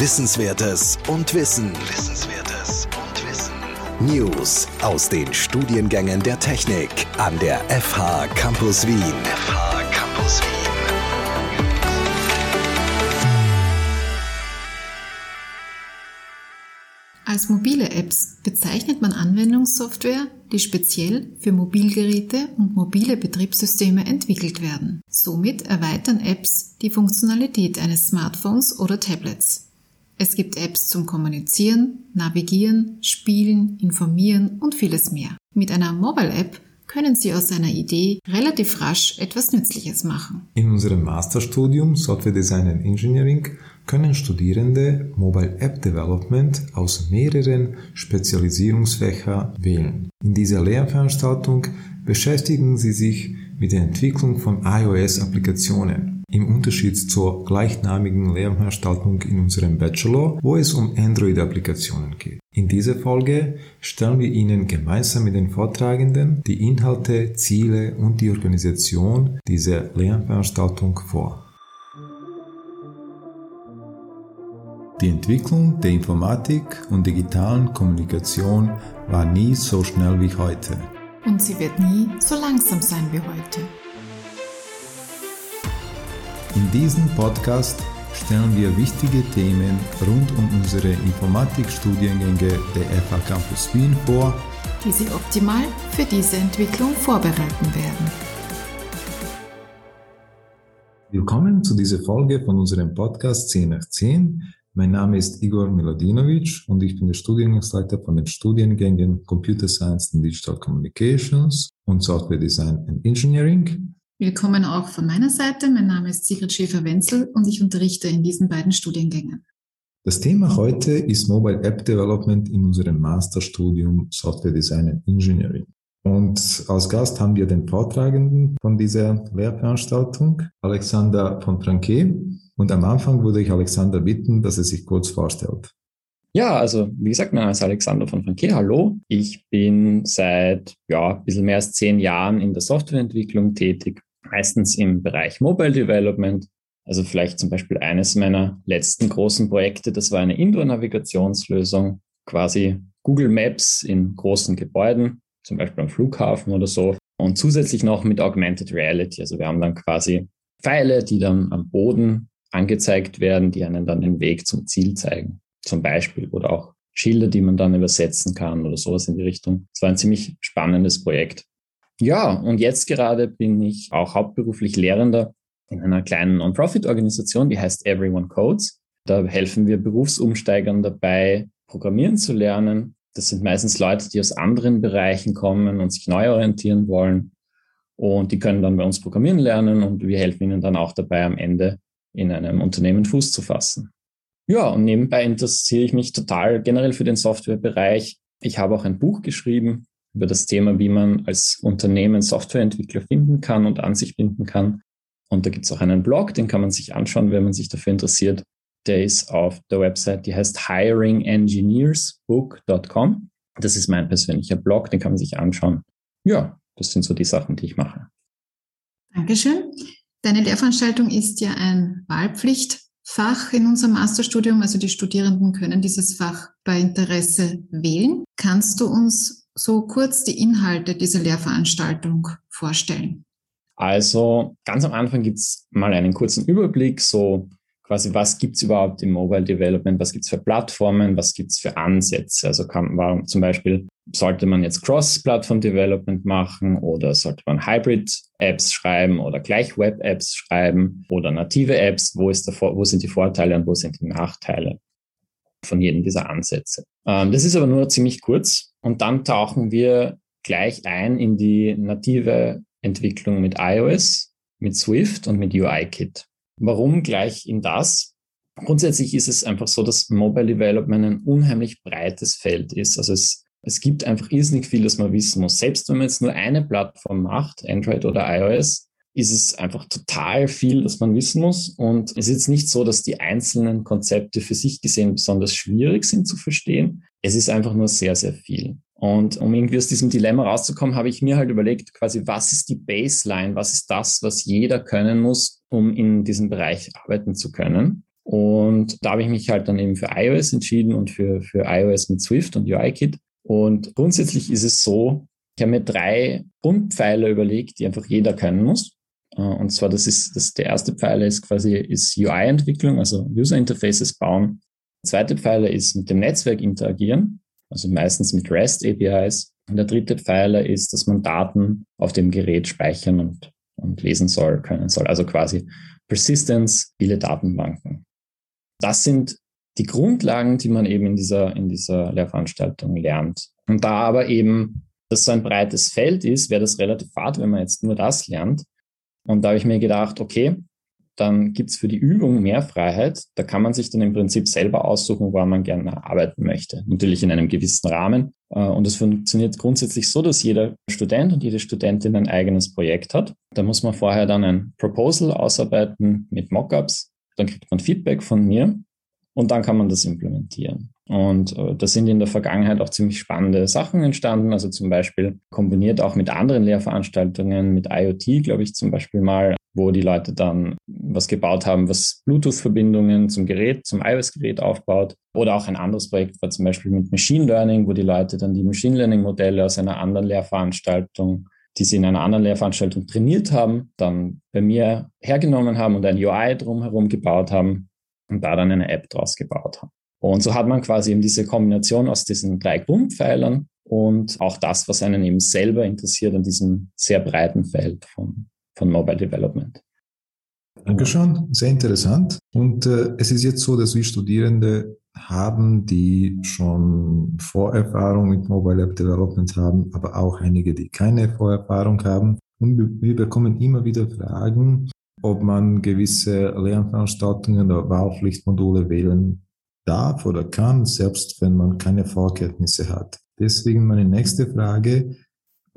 Wissenswertes und Wissen. Wissenswertes und Wissen. News aus den Studiengängen der Technik an der FH Campus Wien. FH Campus Wien. Als mobile Apps bezeichnet man Anwendungssoftware, die speziell für Mobilgeräte und mobile Betriebssysteme entwickelt werden. Somit erweitern Apps die Funktionalität eines Smartphones oder Tablets. Es gibt Apps zum Kommunizieren, Navigieren, Spielen, Informieren und vieles mehr. Mit einer Mobile App können Sie aus einer Idee relativ rasch etwas Nützliches machen. In unserem Masterstudium Software Design and Engineering können Studierende Mobile App Development aus mehreren Spezialisierungsfächern wählen. In dieser Lehrveranstaltung beschäftigen sie sich mit der Entwicklung von iOS-Applikationen. Im Unterschied zur gleichnamigen Lehrveranstaltung in unserem Bachelor, wo es um Android-Applikationen geht. In dieser Folge stellen wir Ihnen gemeinsam mit den Vortragenden die Inhalte, Ziele und die Organisation dieser Lehrveranstaltung vor. Die Entwicklung der Informatik und digitalen Kommunikation war nie so schnell wie heute. Und sie wird nie so langsam sein wie heute. In diesem Podcast stellen wir wichtige Themen rund um unsere Informatikstudiengänge der FH Campus Wien vor, die Sie optimal für diese Entwicklung vorbereiten werden. Willkommen zu dieser Folge von unserem Podcast 10 nach 10. Mein Name ist Igor Miladinovic und ich bin der Studiengangsleiter von den Studiengängen Computer Science and Digital Communications und Software Design and Engineering. Willkommen auch von meiner Seite. Mein Name ist Sigrid Schäfer-Wenzel und ich unterrichte in diesen beiden Studiengängen. Das Thema heute ist Mobile App Development in unserem Masterstudium Software Design and Engineering. Und als Gast haben wir den Vortragenden von dieser Lehrveranstaltung, Alexander von Franke. Und am Anfang würde ich Alexander bitten, dass er sich kurz vorstellt. Ja, also wie gesagt, mein Name ist Alexander von Franke. Hallo. Ich bin seit ja, ein bisschen mehr als zehn Jahren in der Softwareentwicklung tätig meistens im Bereich Mobile Development. Also vielleicht zum Beispiel eines meiner letzten großen Projekte, das war eine Indoor-Navigationslösung, quasi Google Maps in großen Gebäuden, zum Beispiel am Flughafen oder so. Und zusätzlich noch mit Augmented Reality. Also wir haben dann quasi Pfeile, die dann am Boden angezeigt werden, die einen dann den Weg zum Ziel zeigen. Zum Beispiel. Oder auch Schilder, die man dann übersetzen kann oder sowas in die Richtung. Es war ein ziemlich spannendes Projekt. Ja, und jetzt gerade bin ich auch hauptberuflich Lehrender in einer kleinen Non-Profit-Organisation, die heißt Everyone Codes. Da helfen wir Berufsumsteigern dabei, Programmieren zu lernen. Das sind meistens Leute, die aus anderen Bereichen kommen und sich neu orientieren wollen. Und die können dann bei uns programmieren lernen und wir helfen ihnen dann auch dabei, am Ende in einem Unternehmen Fuß zu fassen. Ja, und nebenbei interessiere ich mich total generell für den Softwarebereich. Ich habe auch ein Buch geschrieben, über das Thema, wie man als Unternehmen Softwareentwickler finden kann und an sich binden kann. Und da gibt es auch einen Blog, den kann man sich anschauen, wenn man sich dafür interessiert. Der ist auf der Website, die heißt hiringengineersbook.com. Das ist mein persönlicher Blog, den kann man sich anschauen. Ja, das sind so die Sachen, die ich mache. Dankeschön. Deine Lehrveranstaltung ist ja ein Wahlpflichtfach in unserem Masterstudium. Also die Studierenden können dieses Fach bei Interesse wählen. Kannst du uns so kurz die Inhalte dieser Lehrveranstaltung vorstellen? Also ganz am Anfang gibt es mal einen kurzen Überblick, so quasi, was gibt es überhaupt im Mobile Development, was gibt es für Plattformen, was gibt es für Ansätze. Also kann man zum Beispiel, sollte man jetzt Cross-Plattform-Development machen oder sollte man Hybrid-Apps schreiben oder gleich Web-Apps schreiben oder native Apps, wo, ist der, wo sind die Vorteile und wo sind die Nachteile von jedem dieser Ansätze. Ähm, das ist aber nur ziemlich kurz und dann tauchen wir gleich ein in die native Entwicklung mit iOS, mit Swift und mit UIKit. Warum gleich in das? Grundsätzlich ist es einfach so, dass Mobile Development ein unheimlich breites Feld ist. Also es, es gibt einfach irrsinnig viel, das man wissen muss. Selbst wenn man jetzt nur eine Plattform macht, Android oder iOS, ist es einfach total viel, das man wissen muss. Und es ist jetzt nicht so, dass die einzelnen Konzepte für sich gesehen besonders schwierig sind zu verstehen. Es ist einfach nur sehr, sehr viel. Und um irgendwie aus diesem Dilemma rauszukommen, habe ich mir halt überlegt, quasi, was ist die Baseline? Was ist das, was jeder können muss, um in diesem Bereich arbeiten zu können? Und da habe ich mich halt dann eben für iOS entschieden und für, für iOS mit Swift und UIKit. Und grundsätzlich ist es so, ich habe mir drei Grundpfeiler überlegt, die einfach jeder können muss. Äh, und zwar, das ist, das, der erste Pfeiler ist quasi ist UI-Entwicklung, also User Interfaces bauen. Der zweite Pfeiler ist mit dem Netzwerk interagieren, also meistens mit REST APIs. Und der dritte Pfeiler ist, dass man Daten auf dem Gerät speichern und, und lesen soll, können soll. Also quasi Persistence, viele Datenbanken. Das sind die Grundlagen, die man eben in dieser, in dieser Lehrveranstaltung lernt. Und da aber eben das so ein breites Feld ist, wäre das relativ fad, wenn man jetzt nur das lernt. Und da habe ich mir gedacht, okay, dann gibt's für die Übung mehr Freiheit. Da kann man sich dann im Prinzip selber aussuchen, wo man gerne arbeiten möchte. Natürlich in einem gewissen Rahmen. Äh, und es funktioniert grundsätzlich so, dass jeder Student und jede Studentin ein eigenes Projekt hat. Da muss man vorher dann ein Proposal ausarbeiten mit Mockups. Dann kriegt man Feedback von mir und dann kann man das implementieren. Und äh, da sind in der Vergangenheit auch ziemlich spannende Sachen entstanden. Also zum Beispiel kombiniert auch mit anderen Lehrveranstaltungen, mit IoT, glaube ich, zum Beispiel mal, wo die Leute dann was gebaut haben, was Bluetooth-Verbindungen zum Gerät, zum iOS-Gerät aufbaut. Oder auch ein anderes Projekt war zum Beispiel mit Machine Learning, wo die Leute dann die Machine Learning-Modelle aus einer anderen Lehrveranstaltung die sie in einer anderen Lehrveranstaltung trainiert haben, dann bei mir hergenommen haben und ein UI drumherum gebaut haben und da dann eine App draus gebaut haben. Und so hat man quasi eben diese Kombination aus diesen drei Grundpfeilern und auch das, was einen eben selber interessiert an diesem sehr breiten Feld von, von Mobile Development. Dankeschön, sehr interessant. Und äh, es ist jetzt so, dass wir Studierende haben, die schon Vorerfahrung mit Mobile App Development haben, aber auch einige, die keine Vorerfahrung haben. Und wir bekommen immer wieder Fragen, ob man gewisse Lernveranstaltungen oder Wahlpflichtmodule wählen darf oder kann, selbst wenn man keine Vorkenntnisse hat. Deswegen meine nächste Frage,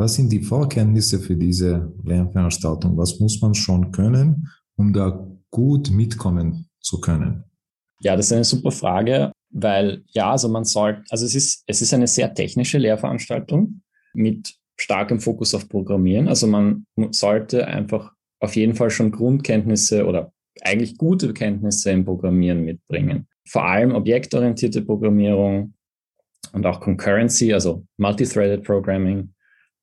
was sind die Vorkenntnisse für diese Lernveranstaltung? Was muss man schon können, um da gut mitkommen zu können? Ja, das ist eine super Frage, weil ja, also man soll, also es ist, es ist eine sehr technische Lehrveranstaltung mit starkem Fokus auf Programmieren. Also man sollte einfach auf jeden Fall schon Grundkenntnisse oder eigentlich gute Kenntnisse im Programmieren mitbringen. Vor allem objektorientierte Programmierung und auch Concurrency, also Multithreaded Programming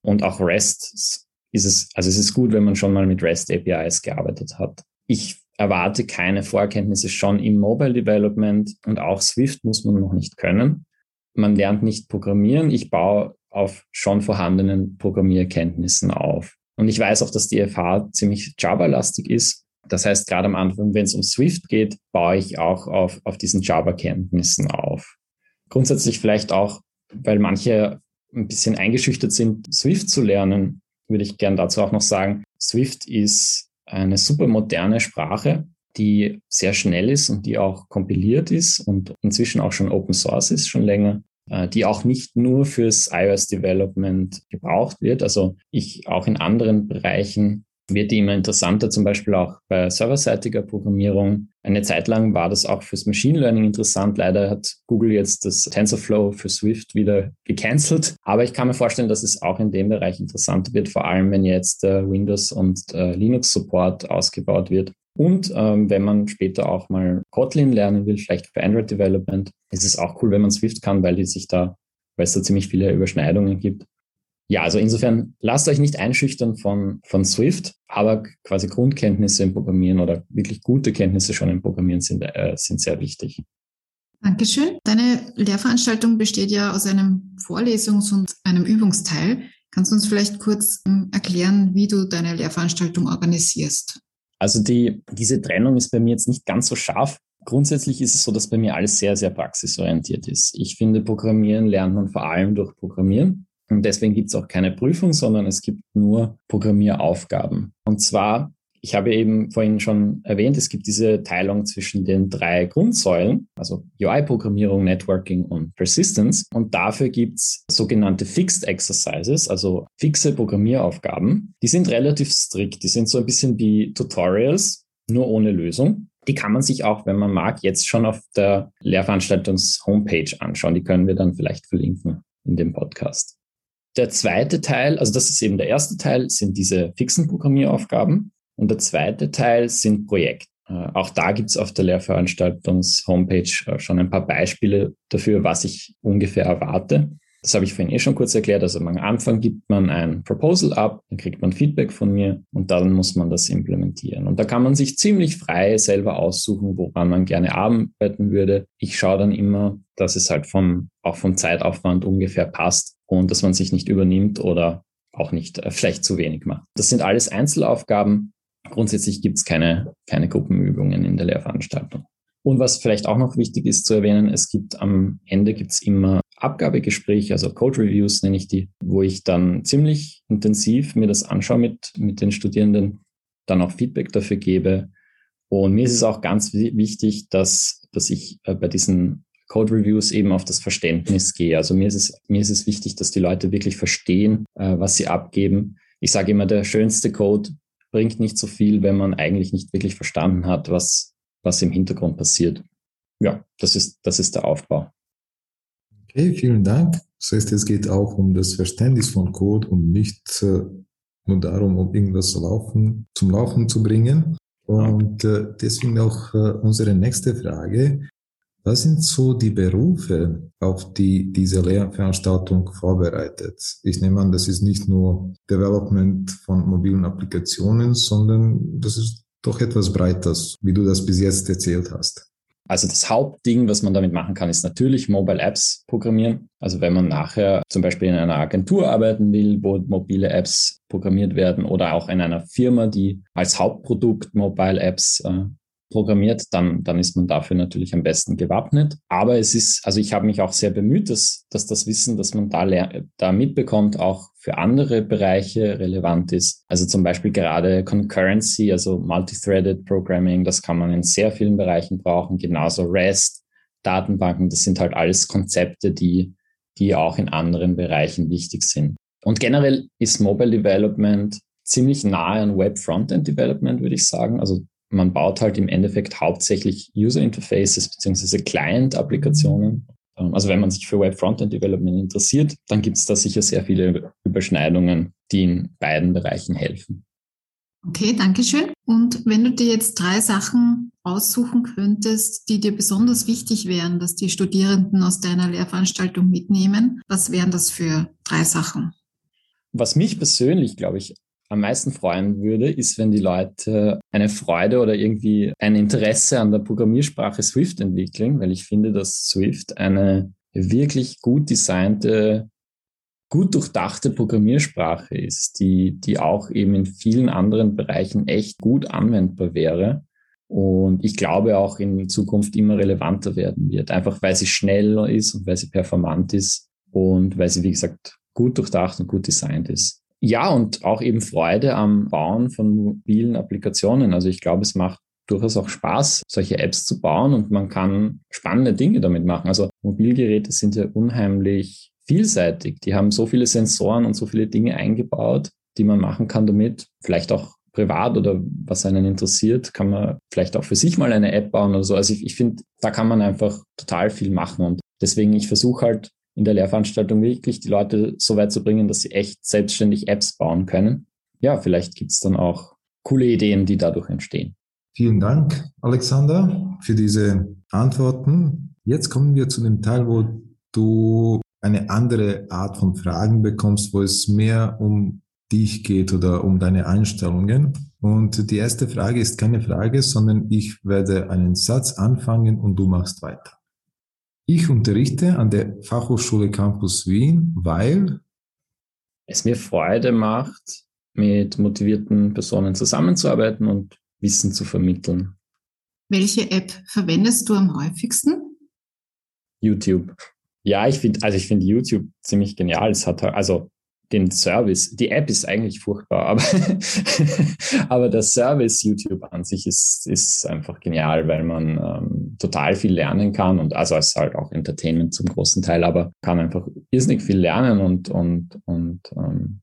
und auch REST ist es, also es ist gut, wenn man schon mal mit REST APIs gearbeitet hat. Ich erwarte keine Vorkenntnisse schon im Mobile Development und auch Swift muss man noch nicht können. Man lernt nicht programmieren. Ich baue auf schon vorhandenen Programmierkenntnissen auf. Und ich weiß auch, dass die FH ziemlich Java-lastig ist. Das heißt, gerade am Anfang, wenn es um Swift geht, baue ich auch auf, auf diesen Java-Kenntnissen auf. Grundsätzlich vielleicht auch, weil manche ein bisschen eingeschüchtert sind, Swift zu lernen, würde ich gern dazu auch noch sagen, Swift ist eine super moderne Sprache, die sehr schnell ist und die auch kompiliert ist und inzwischen auch schon Open Source ist, schon länger. Äh, die auch nicht nur fürs iOS-Development gebraucht wird. Also ich auch in anderen Bereichen wird die immer interessanter, zum Beispiel auch bei serverseitiger Programmierung. Eine Zeit lang war das auch fürs Machine Learning interessant. Leider hat Google jetzt das TensorFlow für Swift wieder gecancelt. Aber ich kann mir vorstellen, dass es auch in dem Bereich interessanter wird, vor allem wenn jetzt äh, Windows und äh, Linux Support ausgebaut wird. Und ähm, wenn man später auch mal Kotlin lernen will, vielleicht für Android Development, ist es auch cool, wenn man Swift kann, weil die sich da, weil es da ziemlich viele Überschneidungen gibt. Ja, also insofern lasst euch nicht einschüchtern von, von Swift, aber quasi Grundkenntnisse im Programmieren oder wirklich gute Kenntnisse schon im Programmieren sind, äh, sind sehr wichtig. Dankeschön. Deine Lehrveranstaltung besteht ja aus einem Vorlesungs- und einem Übungsteil. Kannst du uns vielleicht kurz ähm, erklären, wie du deine Lehrveranstaltung organisierst? Also die, diese Trennung ist bei mir jetzt nicht ganz so scharf. Grundsätzlich ist es so, dass bei mir alles sehr, sehr praxisorientiert ist. Ich finde, Programmieren lernt man vor allem durch Programmieren. Und deswegen gibt es auch keine Prüfung, sondern es gibt nur Programmieraufgaben. Und zwar ich habe eben vorhin schon erwähnt, es gibt diese Teilung zwischen den drei Grundsäulen, also UI-Programmierung, Networking und Persistence. Und dafür gibt es sogenannte Fixed Exercises, also fixe Programmieraufgaben. Die sind relativ strikt. Die sind so ein bisschen wie Tutorials, nur ohne Lösung. Die kann man sich auch, wenn man mag, jetzt schon auf der Lehrveranstaltungs-Homepage anschauen. Die können wir dann vielleicht verlinken in dem Podcast. Der zweite Teil, also das ist eben der erste Teil, sind diese fixen Programmieraufgaben. Und der zweite Teil sind Projekte. Äh, auch da gibt es auf der Lehrveranstaltungs-Homepage äh, schon ein paar Beispiele dafür, was ich ungefähr erwarte. Das habe ich vorhin eh schon kurz erklärt. Also am Anfang gibt man ein Proposal ab, dann kriegt man Feedback von mir und dann muss man das implementieren. Und da kann man sich ziemlich frei selber aussuchen, woran man gerne arbeiten würde. Ich schaue dann immer, dass es halt vom, auch vom Zeitaufwand ungefähr passt und dass man sich nicht übernimmt oder auch nicht äh, vielleicht zu wenig macht. Das sind alles Einzelaufgaben. Grundsätzlich gibt es keine, keine Gruppenübungen in der Lehrveranstaltung. Und was vielleicht auch noch wichtig ist zu erwähnen, es gibt am Ende gibt's immer Abgabegespräche, also Code Reviews nenne ich die, wo ich dann ziemlich intensiv mir das anschaue mit, mit den Studierenden, dann auch Feedback dafür gebe. Und mir ist es auch ganz wichtig, dass, dass ich äh, bei diesen Code Reviews eben auf das Verständnis gehe. Also mir ist es, mir ist es wichtig, dass die Leute wirklich verstehen, äh, was sie abgeben. Ich sage immer, der schönste Code bringt nicht so viel, wenn man eigentlich nicht wirklich verstanden hat, was, was im Hintergrund passiert. Ja, das ist, das ist der Aufbau. Okay, vielen Dank. Das heißt, es geht auch um das Verständnis von Code und nicht äh, nur darum, um irgendwas zu laufen, zum Laufen zu bringen. Und äh, deswegen auch äh, unsere nächste Frage. Was sind so die Berufe, auf die diese Lehrveranstaltung vorbereitet? Ich nehme an, das ist nicht nur Development von mobilen Applikationen, sondern das ist doch etwas Breiteres, wie du das bis jetzt erzählt hast. Also das Hauptding, was man damit machen kann, ist natürlich Mobile Apps programmieren. Also wenn man nachher zum Beispiel in einer Agentur arbeiten will, wo mobile Apps programmiert werden oder auch in einer Firma, die als Hauptprodukt Mobile Apps äh, programmiert, dann, dann ist man dafür natürlich am besten gewappnet. Aber es ist, also ich habe mich auch sehr bemüht, dass, dass das Wissen, das man da, da mitbekommt, auch für andere Bereiche relevant ist. Also zum Beispiel gerade Concurrency, also Multithreaded Programming, das kann man in sehr vielen Bereichen brauchen. Genauso REST, Datenbanken, das sind halt alles Konzepte, die, die auch in anderen Bereichen wichtig sind. Und generell ist Mobile Development ziemlich nahe an Web Frontend Development, würde ich sagen. Also man baut halt im Endeffekt hauptsächlich User Interfaces beziehungsweise Client-Applikationen. Ähm, also wenn man sich für Web Frontend Development interessiert, dann gibt es da sicher sehr viele Überschneidungen, die in beiden Bereichen helfen. Okay, danke schön. Und wenn du dir jetzt drei Sachen aussuchen könntest, die dir besonders wichtig wären, dass die Studierenden aus deiner Lehrveranstaltung mitnehmen, was wären das für drei Sachen? Was mich persönlich, glaube ich, am meisten freuen würde, ist, wenn die Leute eine Freude oder irgendwie ein Interesse an der Programmiersprache Swift entwickeln, weil ich finde, dass Swift eine wirklich gut designte, gut durchdachte Programmiersprache ist, die, die auch eben in vielen anderen Bereichen echt gut anwendbar wäre. Und ich glaube auch in Zukunft immer relevanter werden wird, einfach weil sie schneller ist und weil sie performant ist und weil sie, wie gesagt, gut durchdacht und gut designt ist. Ja, und auch eben Freude am Bauen von mobilen Applikationen. Also ich glaube, es macht durchaus auch Spaß, solche Apps zu bauen und man kann spannende Dinge damit machen. Also Mobilgeräte sind ja unheimlich vielseitig. Die haben so viele Sensoren und so viele Dinge eingebaut, die man machen kann damit. Vielleicht auch privat oder was einen interessiert, kann man vielleicht auch für sich mal eine App bauen oder so. Also ich, ich finde, da kann man einfach total viel machen und deswegen, ich versuche halt in der Lehrveranstaltung wirklich die Leute so weit zu bringen, dass sie echt selbstständig Apps bauen können. Ja, vielleicht gibt es dann auch coole Ideen, die dadurch entstehen. Vielen Dank, Alexander, für diese Antworten. Jetzt kommen wir zu dem Teil, wo du eine andere Art von Fragen bekommst, wo es mehr um dich geht oder um deine Einstellungen. Und die erste Frage ist keine Frage, sondern ich werde einen Satz anfangen und du machst weiter. Ich unterrichte an der Fachhochschule Campus Wien, weil es mir Freude macht, mit motivierten Personen zusammenzuarbeiten und Wissen zu vermitteln. Welche App verwendest du am häufigsten? YouTube. Ja, ich finde, also ich finde YouTube ziemlich genial. Es hat also den Service, die App ist eigentlich furchtbar, aber, aber der Service YouTube an sich ist, ist einfach genial, weil man ähm, total viel lernen kann und also es ist halt auch Entertainment zum großen Teil, aber kann einfach irrsinnig viel lernen und, und, und ähm,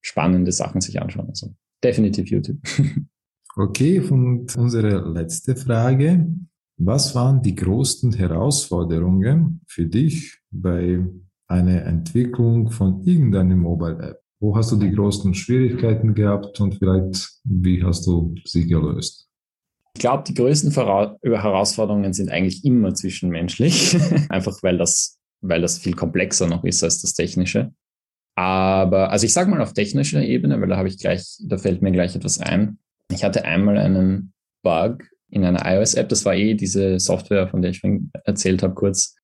spannende Sachen sich anschauen. Also definitiv YouTube. okay, und unsere letzte Frage. Was waren die größten Herausforderungen für dich bei eine Entwicklung von irgendeiner Mobile-App? Wo hast du die größten Schwierigkeiten gehabt und vielleicht wie hast du sie gelöst? Ich glaube, die größten Herausforderungen sind eigentlich immer zwischenmenschlich, einfach weil das, weil das viel komplexer noch ist als das Technische. Aber, also ich sage mal auf technischer Ebene, weil da habe ich gleich, da fällt mir gleich etwas ein. Ich hatte einmal einen Bug in einer iOS-App, das war eh diese Software, von der ich erzählt habe, kurz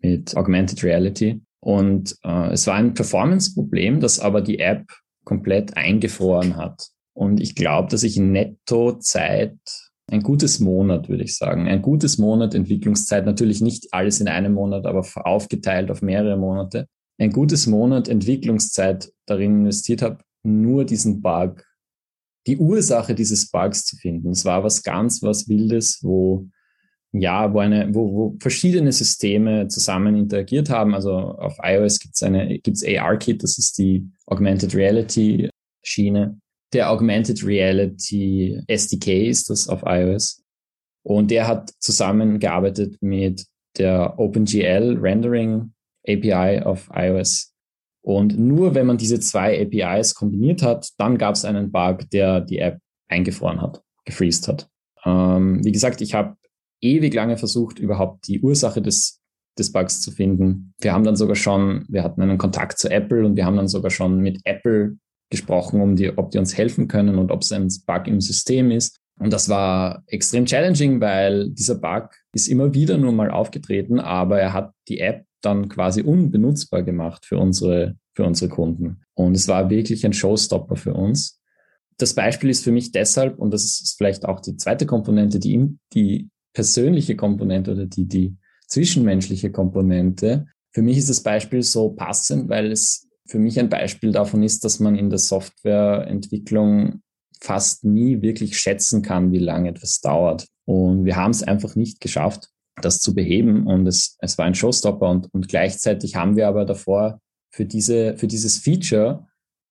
mit Augmented Reality. Und äh, es war ein Performance-Problem, das aber die App komplett eingefroren hat. Und ich glaube, dass ich in Netto-Zeit ein gutes Monat, würde ich sagen. Ein gutes Monat Entwicklungszeit, natürlich nicht alles in einem Monat, aber aufgeteilt auf mehrere Monate. Ein gutes Monat Entwicklungszeit darin investiert habe, nur diesen Bug, die Ursache dieses Bugs zu finden. Es war was ganz, was Wildes, wo ja, wo, eine, wo, wo verschiedene Systeme zusammen interagiert haben. Also auf iOS gibt es eine gibt's AR-Kit, das ist die Augmented Reality Schiene. Der Augmented Reality SDK ist das auf iOS. Und der hat zusammengearbeitet mit der OpenGL Rendering API auf iOS. Und nur wenn man diese zwei APIs kombiniert hat, dann gab es einen Bug, der die App eingefroren hat, gefreezed hat. Ähm, wie gesagt, ich habe ewig lange versucht, überhaupt die Ursache des, des Bugs zu finden. Wir haben dann sogar schon, wir hatten einen Kontakt zu Apple und wir haben dann sogar schon mit Apple gesprochen, um die, ob die uns helfen können und ob es ein Bug im System ist. Und das war extrem challenging, weil dieser Bug ist immer wieder nur mal aufgetreten, aber er hat die App dann quasi unbenutzbar gemacht für unsere, für unsere Kunden. Und es war wirklich ein Showstopper für uns. Das Beispiel ist für mich deshalb, und das ist vielleicht auch die zweite Komponente, die, die persönliche Komponente oder die, die zwischenmenschliche Komponente. Für mich ist das Beispiel so passend, weil es für mich ein Beispiel davon ist, dass man in der Softwareentwicklung fast nie wirklich schätzen kann, wie lange etwas dauert. Und wir haben es einfach nicht geschafft, das zu beheben. Und es, es war ein Showstopper. Und, und gleichzeitig haben wir aber davor für, diese, für dieses Feature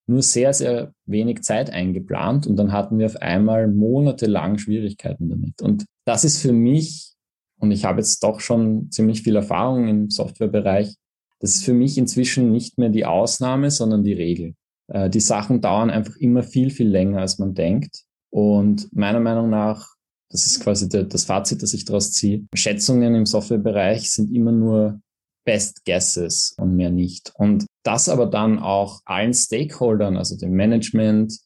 nur sehr, sehr wenig Zeit eingeplant und dann hatten wir auf einmal monatelang Schwierigkeiten damit. Und das ist für mich, und ich habe jetzt doch schon ziemlich viel Erfahrung im Softwarebereich, das ist für mich inzwischen nicht mehr die Ausnahme, sondern die Regel. Äh, die Sachen dauern einfach immer viel, viel länger, als man denkt. Und meiner Meinung nach, das ist quasi das Fazit, das ich daraus ziehe, Schätzungen im Softwarebereich sind immer nur Best Guesses und mehr nicht. Und das aber dann auch allen Stakeholdern, also dem Management,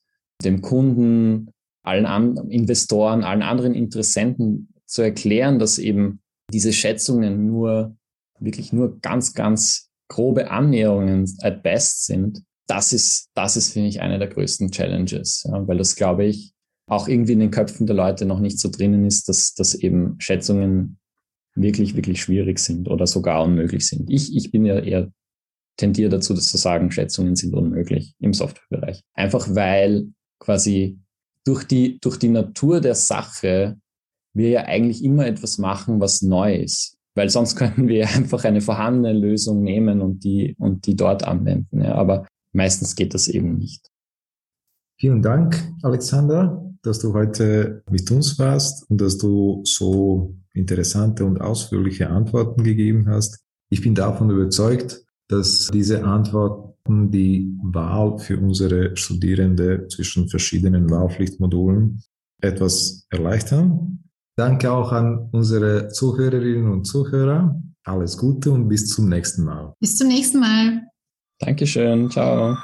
dem Kunden, allen anderen Investoren, allen anderen Interessenten zu erklären, dass eben diese Schätzungen nur wirklich nur ganz, ganz grobe Annäherungen at best sind. Das ist, das ist, finde ich, eine der größten Challenges, ja, weil das, glaube ich, auch irgendwie in den Köpfen der Leute noch nicht so drinnen ist, dass, dass eben Schätzungen wirklich, wirklich schwierig sind oder sogar unmöglich sind. Ich, ich bin ja eher tendiere dazu, das zu sagen, Schätzungen sind unmöglich im Softwarebereich. Einfach weil quasi durch die, durch die Natur der Sache wir ja eigentlich immer etwas machen, was neu ist. Weil sonst könnten wir einfach eine vorhandene Lösung nehmen und die, und die dort anwenden. Ja. Aber meistens geht das eben nicht. Vielen Dank, Alexander, dass du heute mit uns warst und dass du so interessante und ausführliche Antworten gegeben hast. Ich bin davon überzeugt, dass diese Antworten die Wahl für unsere Studierende zwischen verschiedenen Wahlpflichtmodulen etwas erleichtern. Danke auch an unsere Zuhörerinnen und Zuhörer. Alles Gute und bis zum nächsten Mal. Bis zum nächsten Mal. Dankeschön. Ciao.